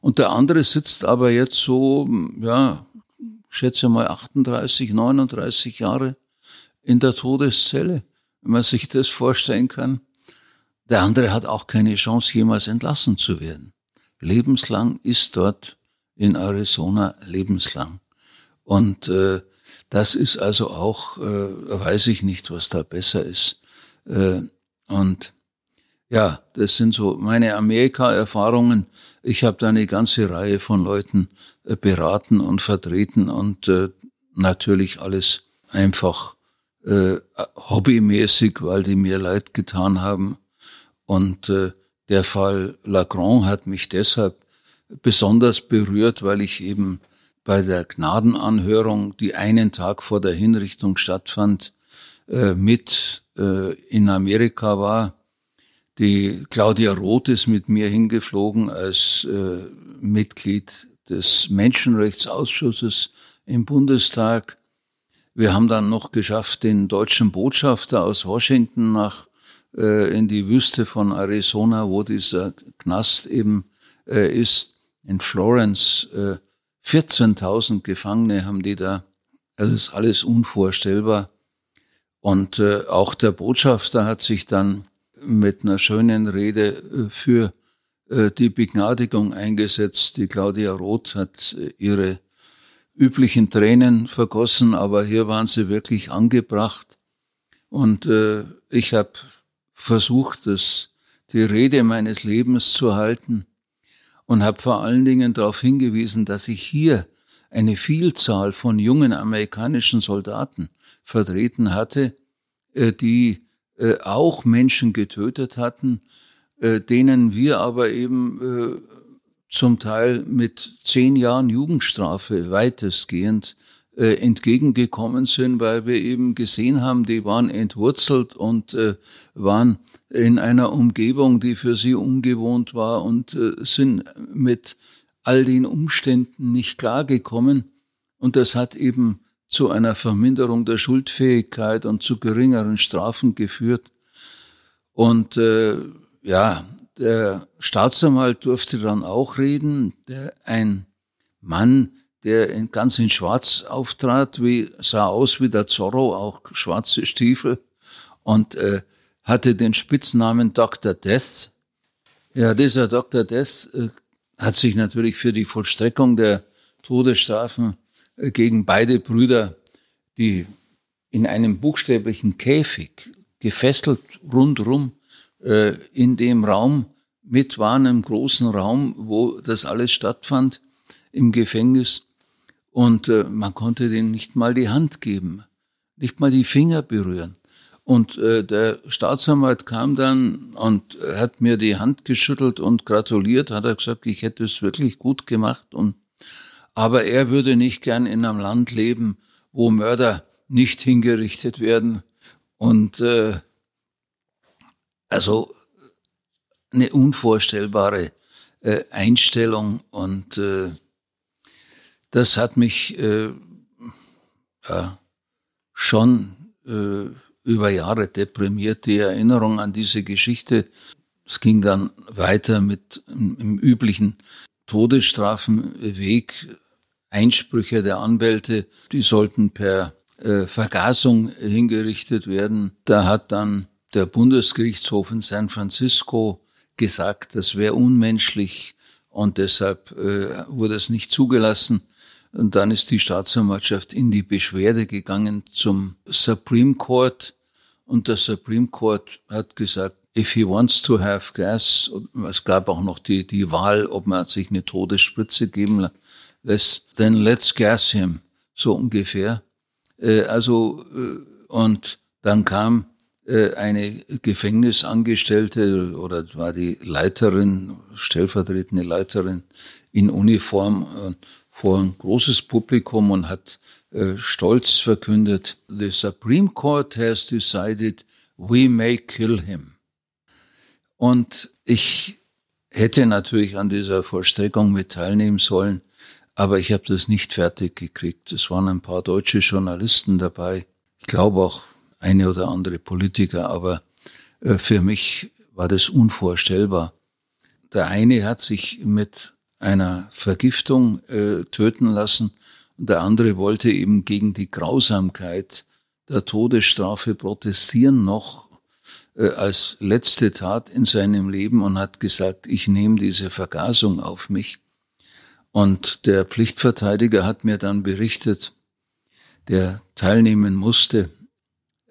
Und der andere sitzt aber jetzt so, ja, schätze mal 38, 39 Jahre in der Todeszelle, wenn man sich das vorstellen kann. Der andere hat auch keine Chance, jemals entlassen zu werden. Lebenslang ist dort in Arizona lebenslang. Und äh, das ist also auch, äh, weiß ich nicht, was da besser ist. Äh, und ja, das sind so meine Amerika-Erfahrungen. Ich habe da eine ganze Reihe von Leuten beraten und vertreten und äh, natürlich alles einfach äh, hobbymäßig, weil die mir leid getan haben. Und äh, der Fall Lagrange hat mich deshalb besonders berührt, weil ich eben bei der Gnadenanhörung, die einen Tag vor der Hinrichtung stattfand, äh, mit äh, in Amerika war. Die Claudia Roth ist mit mir hingeflogen als äh, Mitglied des Menschenrechtsausschusses im Bundestag. Wir haben dann noch geschafft, den deutschen Botschafter aus Washington nach äh, in die Wüste von Arizona, wo dieser Knast eben äh, ist, in Florence äh, 14.000 Gefangene haben die da. Das ist alles unvorstellbar. Und äh, auch der Botschafter hat sich dann mit einer schönen Rede äh, für die Begnadigung eingesetzt. Die Claudia Roth hat äh, ihre üblichen Tränen vergossen, aber hier waren sie wirklich angebracht. Und äh, ich habe versucht, das, die Rede meines Lebens zu halten und habe vor allen Dingen darauf hingewiesen, dass ich hier eine Vielzahl von jungen amerikanischen Soldaten vertreten hatte, äh, die äh, auch Menschen getötet hatten, äh, denen wir aber eben zum Teil mit zehn Jahren Jugendstrafe weitestgehend äh, entgegengekommen sind, weil wir eben gesehen haben, die waren entwurzelt und äh, waren in einer Umgebung, die für sie ungewohnt war und äh, sind mit all den Umständen nicht klargekommen. Und das hat eben zu einer Verminderung der Schuldfähigkeit und zu geringeren Strafen geführt. Und äh, ja, der Staatsanwalt durfte dann auch reden, der ein Mann, der in, ganz in Schwarz auftrat, wie, sah aus wie der Zorro, auch schwarze Stiefel und äh, hatte den Spitznamen Dr. Death. Ja, dieser Dr. Death äh, hat sich natürlich für die Vollstreckung der Todesstrafen äh, gegen beide Brüder, die in einem buchstäblichen Käfig gefesselt rundrum äh, in dem Raum mit waren, im großen Raum, wo das alles stattfand, im Gefängnis. Und äh, man konnte denen nicht mal die Hand geben, nicht mal die Finger berühren. Und äh, der Staatsanwalt kam dann und hat mir die Hand geschüttelt und gratuliert, hat er gesagt, ich hätte es wirklich gut gemacht. Und, aber er würde nicht gern in einem Land leben, wo Mörder nicht hingerichtet werden. Und äh, also eine unvorstellbare äh, Einstellung und äh, das hat mich äh, ja, schon äh, über Jahre deprimiert, die Erinnerung an diese Geschichte. Es ging dann weiter mit im üblichen Todesstrafenweg. Einsprüche der Anwälte, die sollten per äh, Vergasung hingerichtet werden. Da hat dann der Bundesgerichtshof in San Francisco gesagt, das wäre unmenschlich und deshalb äh, wurde es nicht zugelassen. Und dann ist die Staatsanwaltschaft in die Beschwerde gegangen zum Supreme Court. Und der Supreme Court hat gesagt, if he wants to have gas, es gab auch noch die, die Wahl, ob man sich eine Todesspritze geben lässt, then let's gas him, so ungefähr. Äh, also, äh, und dann kam eine Gefängnisangestellte oder war die Leiterin, stellvertretende Leiterin in Uniform vor ein großes Publikum und hat äh, stolz verkündet, The Supreme Court has decided we may kill him. Und ich hätte natürlich an dieser Vollstreckung mit teilnehmen sollen, aber ich habe das nicht fertig gekriegt. Es waren ein paar deutsche Journalisten dabei. Ich glaube auch eine oder andere Politiker, aber äh, für mich war das unvorstellbar. Der eine hat sich mit einer Vergiftung äh, töten lassen und der andere wollte eben gegen die Grausamkeit der Todesstrafe protestieren noch äh, als letzte Tat in seinem Leben und hat gesagt, ich nehme diese Vergasung auf mich. Und der Pflichtverteidiger hat mir dann berichtet, der teilnehmen musste,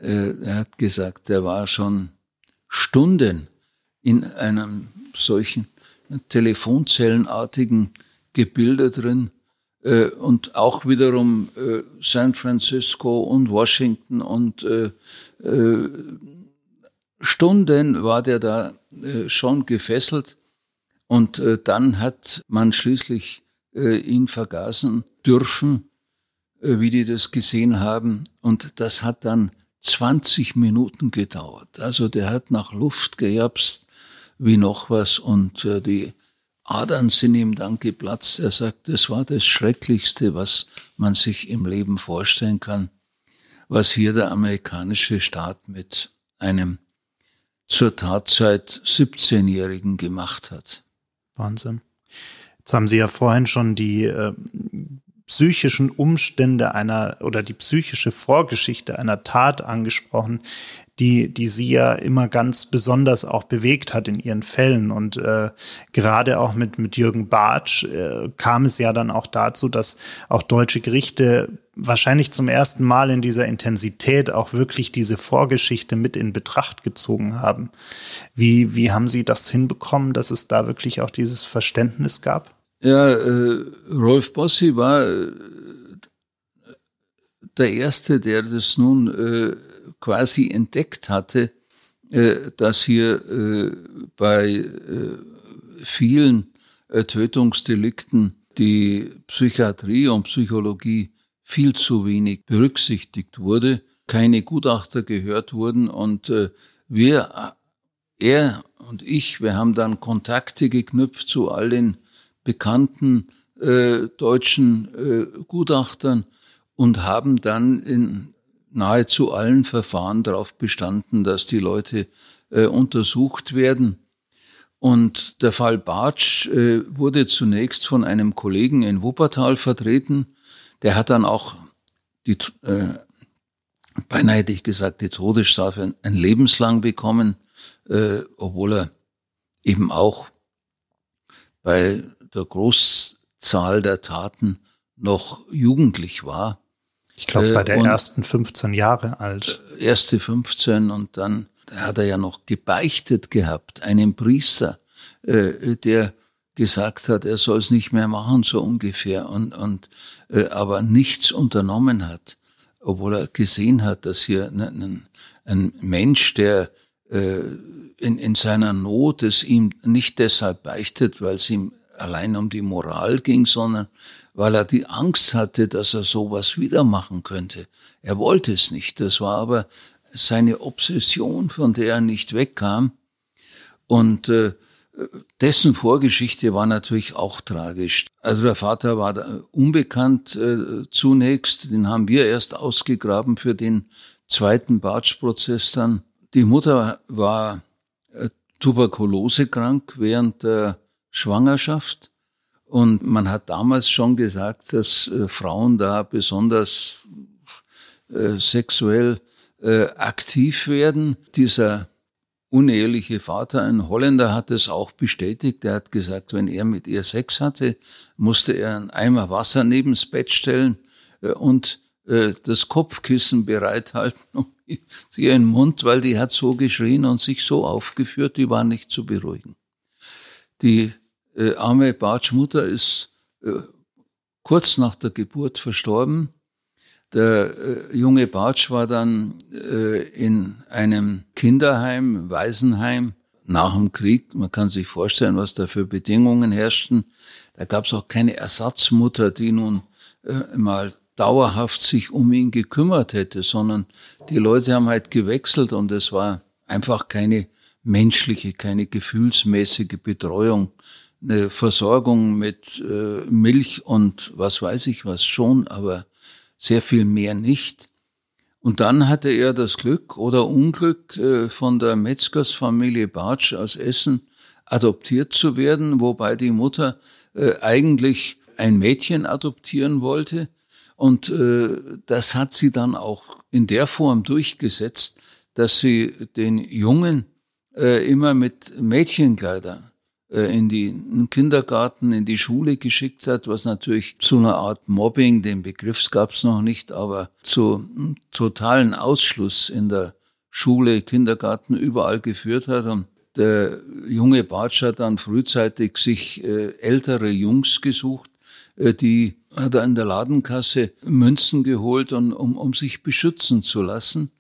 äh, er hat gesagt, er war schon Stunden in einem solchen telefonzellenartigen Gebilde drin äh, und auch wiederum äh, San Francisco und Washington und äh, äh, Stunden war der da äh, schon gefesselt. Und dann hat man schließlich ihn vergasen dürfen, wie die das gesehen haben. Und das hat dann 20 Minuten gedauert. Also der hat nach Luft gejapst wie noch was und äh, die Adern sind ihm dann geplatzt. Er sagt, das war das Schrecklichste, was man sich im Leben vorstellen kann, was hier der amerikanische Staat mit einem zur Tatzeit 17-Jährigen gemacht hat. Wahnsinn. Jetzt haben Sie ja vorhin schon die äh, psychischen Umstände einer oder die psychische Vorgeschichte einer Tat angesprochen, die, die sie ja immer ganz besonders auch bewegt hat in ihren Fällen. Und äh, gerade auch mit, mit Jürgen Bartsch äh, kam es ja dann auch dazu, dass auch deutsche Gerichte wahrscheinlich zum ersten Mal in dieser Intensität auch wirklich diese Vorgeschichte mit in Betracht gezogen haben. Wie, wie haben Sie das hinbekommen, dass es da wirklich auch dieses Verständnis gab? Ja, äh, Rolf Bossi war äh, der Erste, der das nun äh, quasi entdeckt hatte, äh, dass hier äh, bei äh, vielen äh, Tötungsdelikten die Psychiatrie und Psychologie viel zu wenig berücksichtigt wurde, keine Gutachter gehört wurden und äh, wir, er und ich, wir haben dann Kontakte geknüpft zu all den bekannten äh, deutschen äh, Gutachtern und haben dann in nahezu allen Verfahren darauf bestanden, dass die Leute äh, untersucht werden. Und der Fall Bartsch äh, wurde zunächst von einem Kollegen in Wuppertal vertreten. Der hat dann auch die, äh, beinahe hätte ich gesagt, die Todesstrafe ein, lebenslang bekommen, äh, obwohl er eben auch bei der Großzahl der Taten noch jugendlich war. Ich glaube, bei der äh, ersten 15 Jahre alt. Erste 15 und dann hat er ja noch gebeichtet gehabt, einem Priester, äh, der gesagt hat, er soll es nicht mehr machen, so ungefähr, und, und äh, aber nichts unternommen hat, obwohl er gesehen hat, dass hier ein, ein, ein Mensch, der äh, in, in seiner Not es ihm nicht deshalb beichtet, weil es ihm allein um die Moral ging, sondern weil er die Angst hatte, dass er sowas wieder machen könnte. Er wollte es nicht. Das war aber seine Obsession, von der er nicht wegkam. Und äh, dessen Vorgeschichte war natürlich auch tragisch. Also der Vater war unbekannt äh, zunächst, den haben wir erst ausgegraben für den zweiten Bartsch-Prozess dann. Die Mutter war äh, tuberkulosekrank während der Schwangerschaft und man hat damals schon gesagt, dass äh, Frauen da besonders äh, sexuell äh, aktiv werden. Dieser uneheliche Vater, ein Holländer, hat es auch bestätigt. Er hat gesagt, wenn er mit ihr Sex hatte, musste er einen Eimer Wasser nebens Bett stellen und das Kopfkissen bereithalten um sie ihren Mund, weil die hat so geschrien und sich so aufgeführt, die war nicht zu beruhigen. Die äh, arme Bartsch-Mutter ist kurz nach der Geburt verstorben der äh, junge Bartsch war dann äh, in einem Kinderheim, Waisenheim nach dem Krieg. Man kann sich vorstellen, was da für Bedingungen herrschten. Da gab es auch keine Ersatzmutter, die nun äh, mal dauerhaft sich um ihn gekümmert hätte, sondern die Leute haben halt gewechselt und es war einfach keine menschliche, keine gefühlsmäßige Betreuung. Eine Versorgung mit äh, Milch und was weiß ich was schon, aber sehr viel mehr nicht. Und dann hatte er das Glück oder Unglück, äh, von der Metzgersfamilie Bartsch aus Essen adoptiert zu werden, wobei die Mutter äh, eigentlich ein Mädchen adoptieren wollte. Und äh, das hat sie dann auch in der Form durchgesetzt, dass sie den Jungen immer mit Mädchenkleidern in den Kindergarten, in die Schule geschickt hat, was natürlich zu einer Art Mobbing, den Begriff gab es noch nicht, aber zu totalen Ausschluss in der Schule, Kindergarten, überall geführt hat. Und der junge Bartsch hat dann frühzeitig sich äh, ältere Jungs gesucht, äh, die hat er in der Ladenkasse Münzen geholt, und, um, um sich beschützen zu lassen.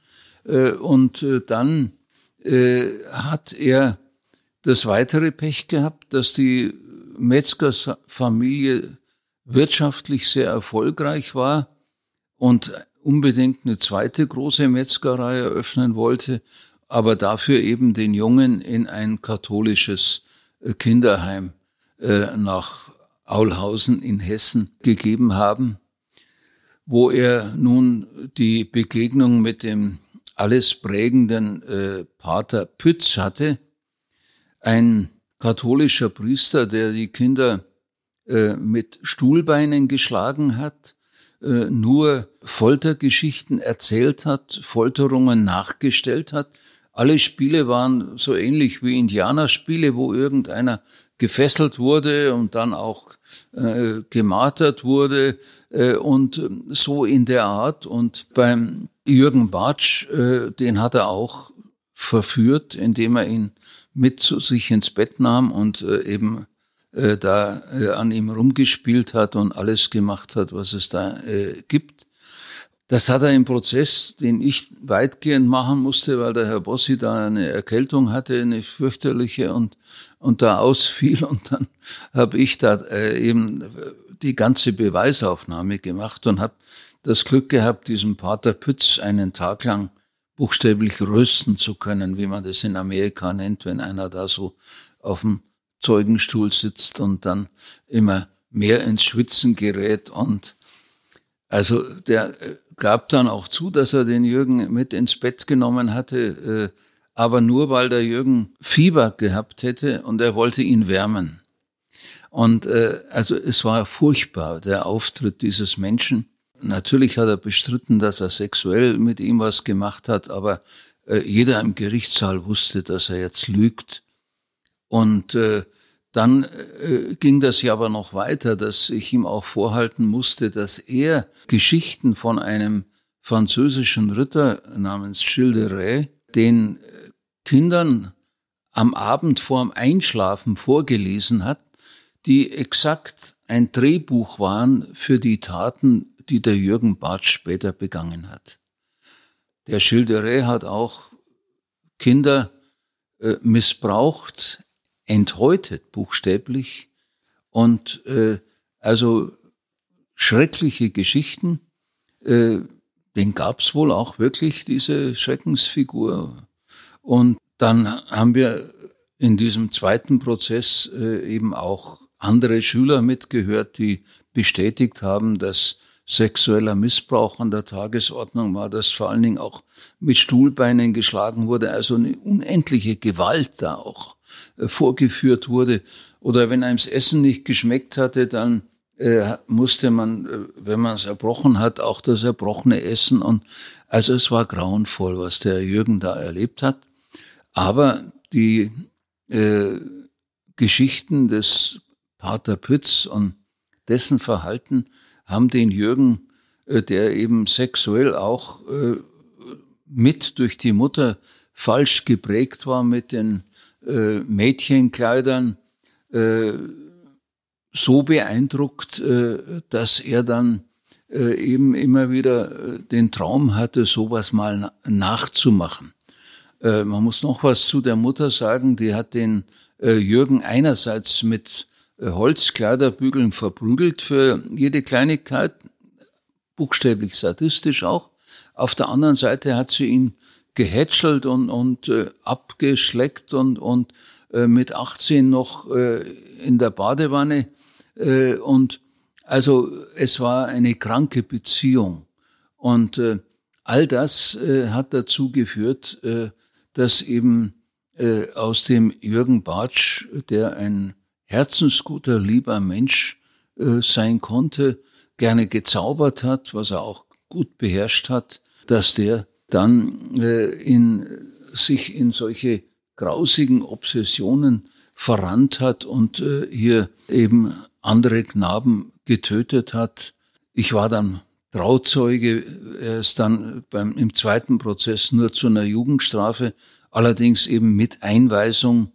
Äh, und äh, dann äh, hat er das weitere Pech gehabt, dass die Metzgersfamilie wirtschaftlich sehr erfolgreich war und unbedingt eine zweite große Metzgerei eröffnen wollte, aber dafür eben den Jungen in ein katholisches äh, Kinderheim äh, nach Aulhausen in Hessen gegeben haben, wo er nun die Begegnung mit dem alles prägenden äh, Pater Pütz hatte, ein katholischer Priester, der die Kinder äh, mit Stuhlbeinen geschlagen hat, äh, nur Foltergeschichten erzählt hat, Folterungen nachgestellt hat. Alle Spiele waren so ähnlich wie Indianerspiele, wo irgendeiner gefesselt wurde und dann auch äh, gemartert wurde äh, und so in der Art. Und beim Jürgen Bartsch, äh, den hat er auch verführt, indem er ihn mit zu sich ins Bett nahm und äh, eben äh, da äh, an ihm rumgespielt hat und alles gemacht hat, was es da gibt. Das hat er im Prozess, den ich weitgehend machen musste, weil der Herr Bossi da eine Erkältung hatte, eine fürchterliche und, und da ausfiel. Und dann habe ich da eben die ganze Beweisaufnahme gemacht und habe das Glück gehabt, diesem Pater Pütz einen Tag lang buchstäblich rösten zu können, wie man das in Amerika nennt, wenn einer da so auf dem Zeugenstuhl sitzt und dann immer mehr ins Schwitzen gerät. Und also der äh, gab dann auch zu, dass er den Jürgen mit ins Bett genommen hatte, äh, aber nur weil der Jürgen Fieber gehabt hätte und er wollte ihn wärmen. Und äh, also es war furchtbar, der Auftritt dieses Menschen. Natürlich hat er bestritten, dass er sexuell mit ihm was gemacht hat, aber äh, jeder im Gerichtssaal wusste, dass er jetzt lügt. Und äh, dann äh, ging das ja aber noch weiter, dass ich ihm auch vorhalten musste, dass er Geschichten von einem französischen Ritter namens Rais den äh, Kindern am Abend vorm Einschlafen vorgelesen hat die exakt ein Drehbuch waren für die Taten, die der Jürgen Bartsch später begangen hat. Der Schilderé hat auch Kinder äh, missbraucht, enthäutet buchstäblich und äh, also schreckliche Geschichten. Äh, den gab's wohl auch wirklich, diese Schreckensfigur. Und dann haben wir in diesem zweiten Prozess äh, eben auch andere Schüler mitgehört, die bestätigt haben, dass sexueller Missbrauch an der Tagesordnung war, dass vor allen Dingen auch mit Stuhlbeinen geschlagen wurde, also eine unendliche Gewalt da auch äh, vorgeführt wurde. Oder wenn einem das Essen nicht geschmeckt hatte, dann äh, musste man, äh, wenn man es erbrochen hat, auch das Erbrochene essen. Und also es war grauenvoll, was der Jürgen da erlebt hat. Aber die äh, Geschichten des Pater Pütz und dessen Verhalten haben den Jürgen, äh, der eben sexuell auch äh, mit durch die Mutter falsch geprägt war mit den äh, Mädchenkleidern, so beeindruckt, dass er dann eben immer wieder den Traum hatte, sowas mal nachzumachen. Man muss noch was zu der Mutter sagen, die hat den Jürgen einerseits mit Holzkleiderbügeln verprügelt für jede Kleinigkeit, buchstäblich sadistisch auch. Auf der anderen Seite hat sie ihn gehätschelt und, und äh, abgeschleckt und, und äh, mit 18 noch äh, in der Badewanne. Äh, und also es war eine kranke Beziehung. Und äh, all das äh, hat dazu geführt, äh, dass eben äh, aus dem Jürgen Bartsch, der ein herzensguter, lieber Mensch äh, sein konnte, gerne gezaubert hat, was er auch gut beherrscht hat, dass der dann äh, in, sich in solche grausigen Obsessionen verrannt hat und äh, hier eben andere Knaben getötet hat. Ich war dann Trauzeuge, er ist dann beim, im zweiten Prozess nur zu einer Jugendstrafe, allerdings eben mit Einweisung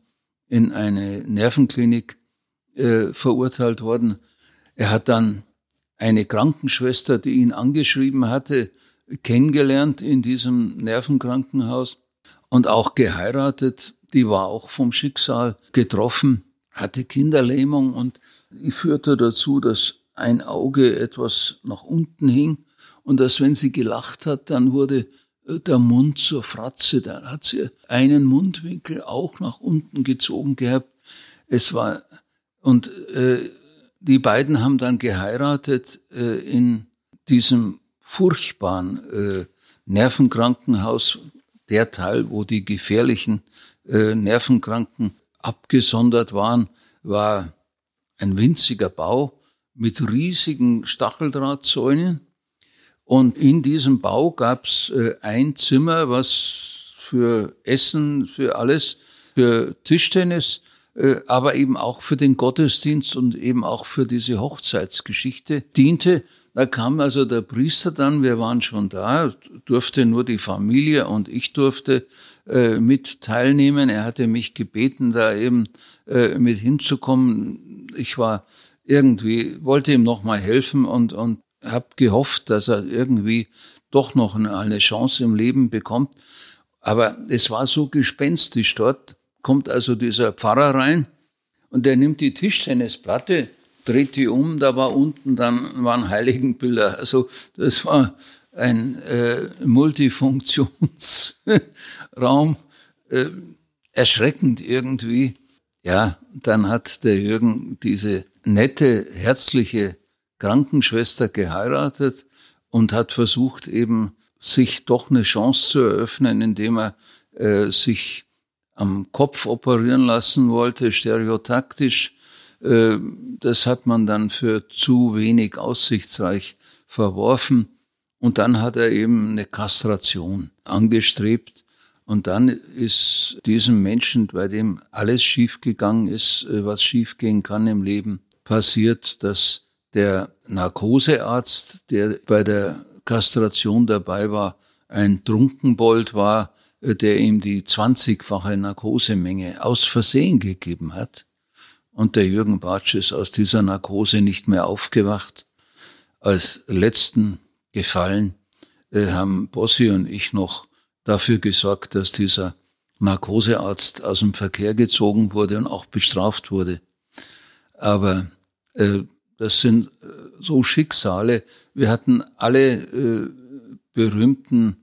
in eine Nervenklinik äh, verurteilt worden. Er hat dann eine Krankenschwester, die ihn angeschrieben hatte, kennengelernt in diesem Nervenkrankenhaus und auch geheiratet. Die war auch vom Schicksal getroffen, hatte Kinderlähmung und führte dazu, dass ein Auge etwas nach unten hing und dass wenn sie gelacht hat, dann wurde äh, der Mund zur Fratze. Da hat sie einen Mundwinkel auch nach unten gezogen gehabt. Es war und äh, die beiden haben dann geheiratet äh, in diesem furchtbaren äh, Nervenkrankenhaus, der Teil, wo die gefährlichen äh, Nervenkranken abgesondert waren, war ein winziger Bau mit riesigen Stacheldrahtzäunen. Und in diesem Bau gab's äh, ein Zimmer, was für Essen, für alles, für Tischtennis aber eben auch für den Gottesdienst und eben auch für diese Hochzeitsgeschichte diente. Da kam also der Priester dann, wir waren schon da, durfte nur die Familie und ich durfte äh, mit teilnehmen. Er hatte mich gebeten, da eben äh, mit hinzukommen. Ich war irgendwie, wollte ihm nochmal helfen und, und habe gehofft, dass er irgendwie doch noch eine Chance im Leben bekommt. Aber es war so gespenstisch. Dort kommt also dieser Pfarrer rein und der nimmt die Tischtennisplatte, dreht die um, da war unten, dann waren Heiligenbilder. Also das war ein äh, Multifunktionsraum, äh, erschreckend irgendwie. Ja, dann hat der Jürgen diese nette, herzliche Krankenschwester geheiratet und hat versucht eben sich doch eine Chance zu eröffnen, indem er äh, sich am Kopf operieren lassen wollte, stereotaktisch. Äh, das hat man dann für zu wenig aussichtsreich verworfen. Und dann hat er eben eine Kastration angestrebt. Und dann ist diesem Menschen, bei dem alles schiefgegangen ist, äh, was schiefgehen kann im Leben, passiert, dass der Narkosearzt, der bei der Kastration dabei war, ein Trunkenbold war, der ihm die 20-fache Narkosemenge aus Versehen gegeben hat. Und der Jürgen Bartsch ist aus dieser Narkose nicht mehr aufgewacht. Als letzten Gefallen äh, haben Bossi und ich noch dafür gesorgt, dass dieser Narkosearzt aus dem Verkehr gezogen wurde und auch bestraft wurde. Aber äh, das sind äh, so Schicksale. Wir hatten alle äh, berühmten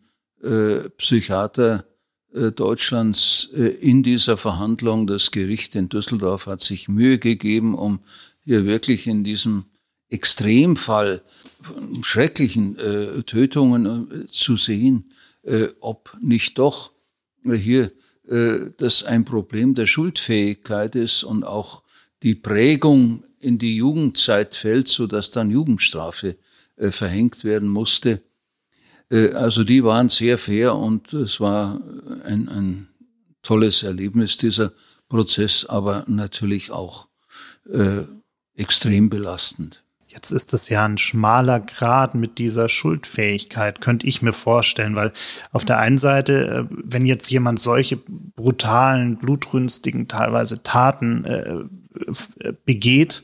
äh, Psychiater äh, Deutschlands äh, in dieser Verhandlung. Das Gericht in Düsseldorf hat sich Mühe gegeben, um hier wirklich in diesem Extremfall von schrecklichen Tötungen zu sehen, ob nicht doch hier das ein Problem der Schuldfähigkeit ist und auch die Prägung in die Jugendzeit fällt, so dass dann Jugendstrafe verhängt werden musste. Äh, also die waren sehr fair und es war ein, ein tolles Erlebnis, dieser Prozess, aber natürlich auch äh, extrem belastend. Jetzt ist es ja ein schmaler Grad mit dieser Schuldfähigkeit, könnte ich mir vorstellen, weil auf der einen Seite, äh, wenn jetzt jemand solche brutalen, blutrünstigen teilweise Taten äh, begeht,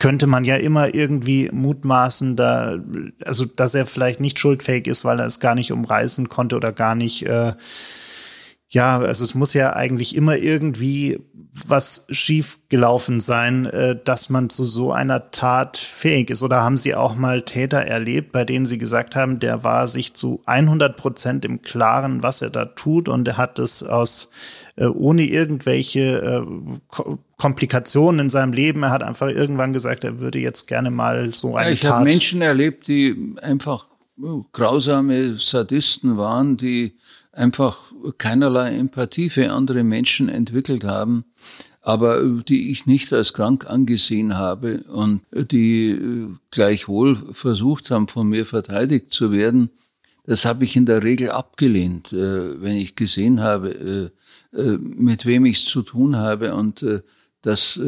könnte man ja immer irgendwie mutmaßen, da, also dass er vielleicht nicht schuldfähig ist, weil er es gar nicht umreißen konnte oder gar nicht, äh, ja, also es muss ja eigentlich immer irgendwie was schief gelaufen sein, äh, dass man zu so einer Tat fähig ist. Oder haben Sie auch mal Täter erlebt, bei denen Sie gesagt haben, der war sich zu 100 Prozent im Klaren, was er da tut und er hat es aus äh, ohne irgendwelche äh, Komplikationen in seinem Leben. Er hat einfach irgendwann gesagt, er würde jetzt gerne mal so eine ja, ich habe Menschen erlebt, die einfach oh, grausame Sadisten waren, die einfach keinerlei Empathie für andere Menschen entwickelt haben, aber die ich nicht als krank angesehen habe und die äh, gleichwohl versucht haben, von mir verteidigt zu werden. Das habe ich in der Regel abgelehnt, äh, wenn ich gesehen habe, äh, mit wem ich es zu tun habe und dass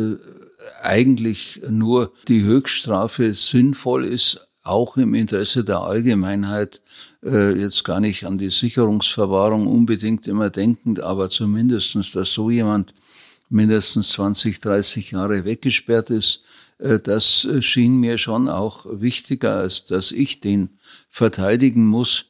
eigentlich nur die Höchststrafe sinnvoll ist, auch im Interesse der Allgemeinheit, äh, jetzt gar nicht an die Sicherungsverwahrung unbedingt immer denkend, aber zumindestens, dass so jemand mindestens 20, 30 Jahre weggesperrt ist, äh, das äh, schien mir schon auch wichtiger, als dass ich den verteidigen muss.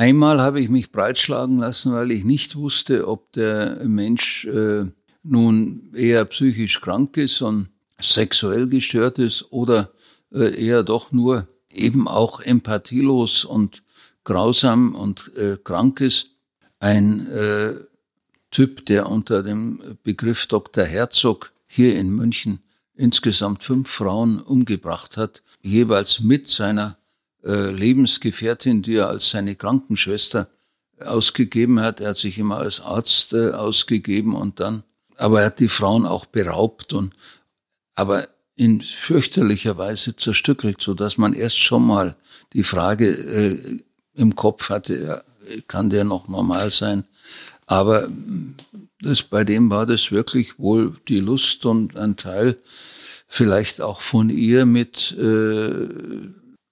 Einmal habe ich mich breitschlagen lassen, weil ich nicht wusste, ob der Mensch äh, nun eher psychisch krank ist und sexuell gestört ist oder äh, eher doch nur eben auch empathielos und grausam und äh, krank ist. Ein äh, Typ, der unter dem Begriff Dr. Herzog hier in München insgesamt fünf Frauen umgebracht hat, jeweils mit seiner äh, Lebensgefährtin, die er als seine Krankenschwester ausgegeben hat. Er hat sich immer als Arzt äh, ausgegeben und dann, aber er hat die Frauen auch beraubt und, aber in fürchterlicher Weise zerstückelt, so dass man erst schon mal die Frage äh, im Kopf hatte, kann der noch normal sein? Aber das, bei dem war das wirklich wohl die Lust und ein Teil vielleicht auch von ihr mit äh,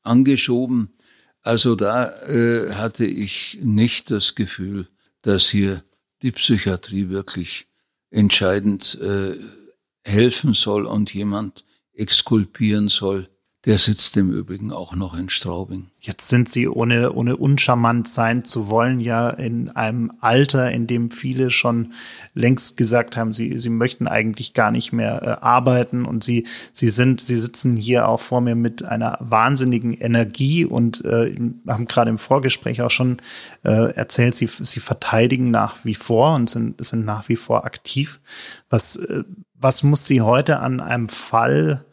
angeschoben. Also da äh, hatte ich nicht das Gefühl, dass hier die Psychiatrie wirklich entscheidend äh, helfen soll und jemand exkulpieren soll, Der sitzt im Übrigen auch noch in Straubing. Jetzt sind Sie, ohne, ohne uncharmant sein zu wollen, ja in einem Alter, in dem viele schon längst gesagt haben, sie, sie möchten eigentlich gar nicht mehr äh, arbeiten und sie, sie sind, sie sitzen hier auch vor mir mit einer wahnsinnigen Energie und äh, haben gerade im Vorgespräch auch schon äh, erzählt, sie, sie verteidigen nach wie vor und sind, sind nach wie vor aktiv. Was, äh, was muss sie heute an einem Fall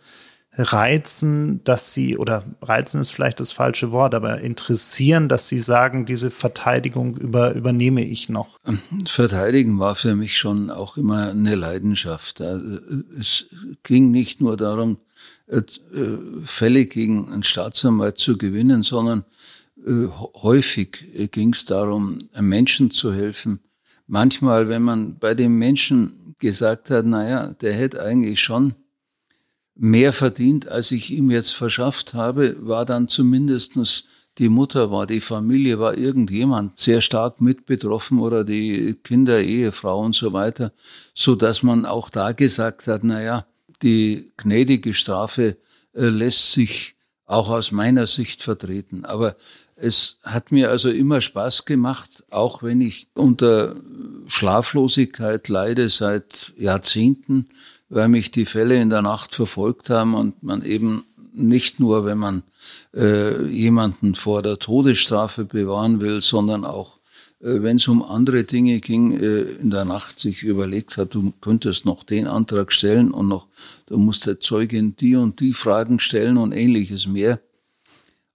reizen, dass sie, oder reizen ist vielleicht das falsche Wort, aber interessieren, dass sie sagen, diese Verteidigung über, übernehme ich noch? Verteidigen war für mich schon auch immer eine Leidenschaft. Es ging nicht nur darum, äh, Fälle gegen einen Staatsanwalt zu gewinnen, sondern äh, häufig ging es darum, Menschen zu helfen. Manchmal, wenn man bei dem Menschen gesagt hat, naja, der hätte eigentlich schon mehr verdient, als ich ihm jetzt verschafft habe, war dann zumindestens die Mutter war, die Familie war irgendjemand sehr stark mit betroffen oder die Kinder, Ehefrau und so weiter, so dass man auch da gesagt hat, na ja, die gnädige Strafe äh, lässt sich auch aus meiner Sicht vertreten. Aber es hat mir also immer Spaß gemacht, auch wenn ich unter Schlaflosigkeit leide seit Jahrzehnten, weil mich die Fälle in der Nacht verfolgt haben und man eben nicht nur, wenn man äh, jemanden vor der Todesstrafe bewahren will, sondern auch, äh, wenn es um andere Dinge ging, äh, in der Nacht sich überlegt hat, du könntest noch den Antrag stellen und noch, du musst der Zeugin die und die Fragen stellen und ähnliches mehr.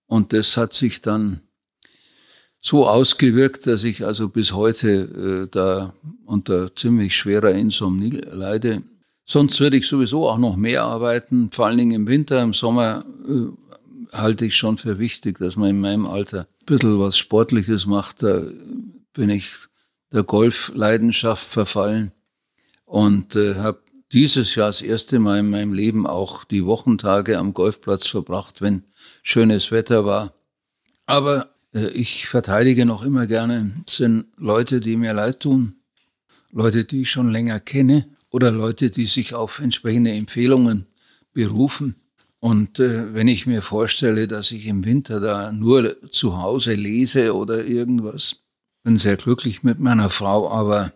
Und das hat sich dann so ausgewirkt, dass ich also bis heute äh, da unter ziemlich schwerer Insomnie leide. Sonst würde ich sowieso auch noch mehr arbeiten, vor allen Dingen im Winter. Im Sommer äh, halte ich schon für wichtig, dass man in meinem Alter ein bisschen was Sportliches macht. Da bin ich der Golfleidenschaft verfallen und äh, habe dieses Jahr das erste Mal in meinem Leben auch die Wochentage am Golfplatz verbracht, wenn schönes Wetter war. Aber äh, ich verteidige noch immer gerne, sind Leute, die mir leid tun, Leute, die ich schon länger kenne oder Leute, die sich auf entsprechende Empfehlungen berufen. Und äh, wenn ich mir vorstelle, dass ich im Winter da nur zu Hause lese oder irgendwas, bin sehr glücklich mit meiner Frau, aber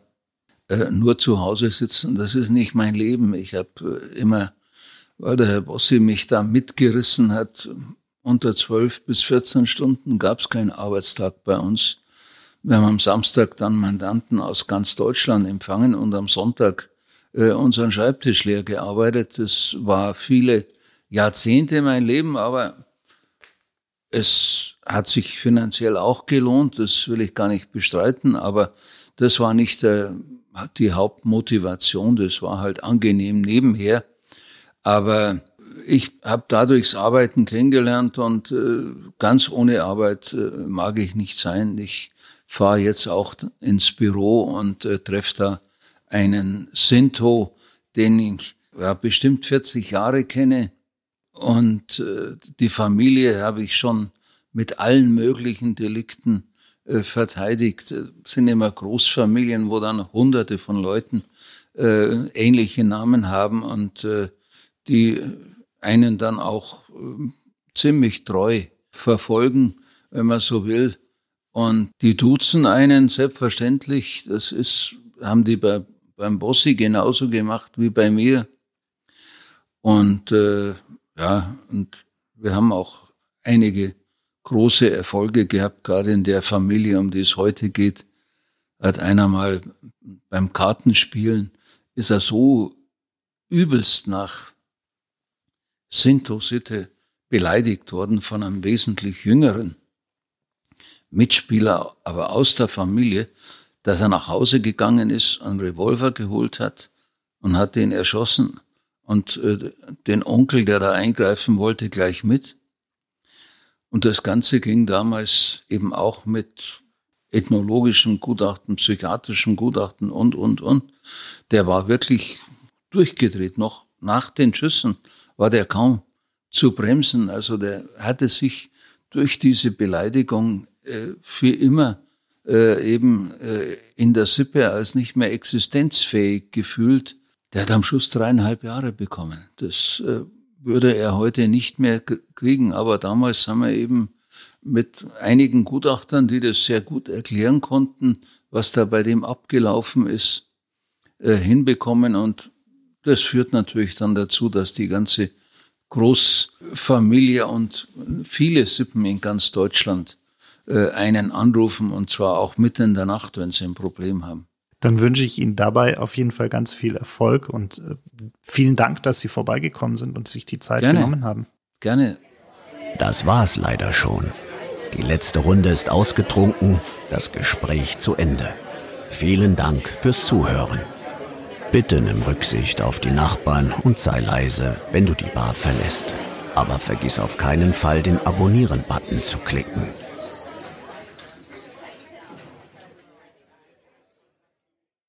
äh, nur zu Hause sitzen, das ist nicht mein Leben. Ich habe äh, immer, weil der Herr Bossi mich da mitgerissen hat, unter zwölf bis 14 Stunden gab es keinen Arbeitstag bei uns. Wir haben am Samstag dann Mandanten aus ganz Deutschland empfangen und am Sonntag äh, unseren Schreibtisch leer gearbeitet. Das war viele Jahrzehnte mein Leben, aber es hat sich finanziell auch gelohnt, das will ich gar nicht bestreiten, aber das war nicht der, die Hauptmotivation, das war halt angenehm nebenher. Aber ich habe dadurch Arbeiten kennengelernt und äh, ganz ohne Arbeit äh, mag ich nicht sein. Ich fahre jetzt auch ins Büro und äh, treffe da einen Sinto, den ich ja, bestimmt 40 Jahre kenne. Und äh, die Familie habe ich schon mit allen möglichen Delikten äh, verteidigt. Es sind immer Großfamilien, wo dann hunderte von Leuten äh, ähnliche Namen haben und äh, die einen dann auch äh, ziemlich treu verfolgen, wenn man so will. Und die duzen einen selbstverständlich. Das ist, haben die bei beim Bossi genauso gemacht wie bei mir. Und äh, ja, und wir haben auch einige große Erfolge gehabt, gerade in der Familie, um die es heute geht. Hat einer mal beim Kartenspielen, ist er so übelst nach Sinto-Sitte beleidigt worden von einem wesentlich jüngeren Mitspieler, aber aus der Familie, dass er nach Hause gegangen ist, einen Revolver geholt hat und hat den erschossen und äh, den Onkel, der da eingreifen wollte, gleich mit. Und das Ganze ging damals eben auch mit ethnologischem Gutachten, psychiatrischem Gutachten und, und, und. Der war wirklich durchgedreht. Noch nach den Schüssen war der kaum zu bremsen. Also der hatte sich durch diese Beleidigung äh, für immer äh, eben äh, in der Sippe als nicht mehr existenzfähig gefühlt, der hat am Schluss dreieinhalb Jahre bekommen. Das äh, würde er heute nicht mehr kriegen. Aber damals haben wir eben mit einigen Gutachtern, die das sehr gut erklären konnten, was da bei dem abgelaufen ist, äh, hinbekommen. Und das führt natürlich dann dazu, dass die ganze Großfamilie und viele Sippen in ganz Deutschland äh, einen anrufen und zwar auch mitten in der Nacht, wenn sie ein Problem haben. Dann wünsche ich Ihnen dabei auf jeden Fall ganz viel Erfolg und äh, vielen Dank, dass Sie vorbeigekommen sind und sich die Zeit Gerne. genommen haben. Gerne. Das war's leider schon. Die letzte Runde ist ausgetrunken, das Gespräch zu Ende. Vielen Dank fürs Zuhören. Bitte nimm Rücksicht auf die Nachbarn und sei leise, wenn du die Bar verlässt. Aber vergiss auf keinen Fall, den Abonnieren-Button zu klicken.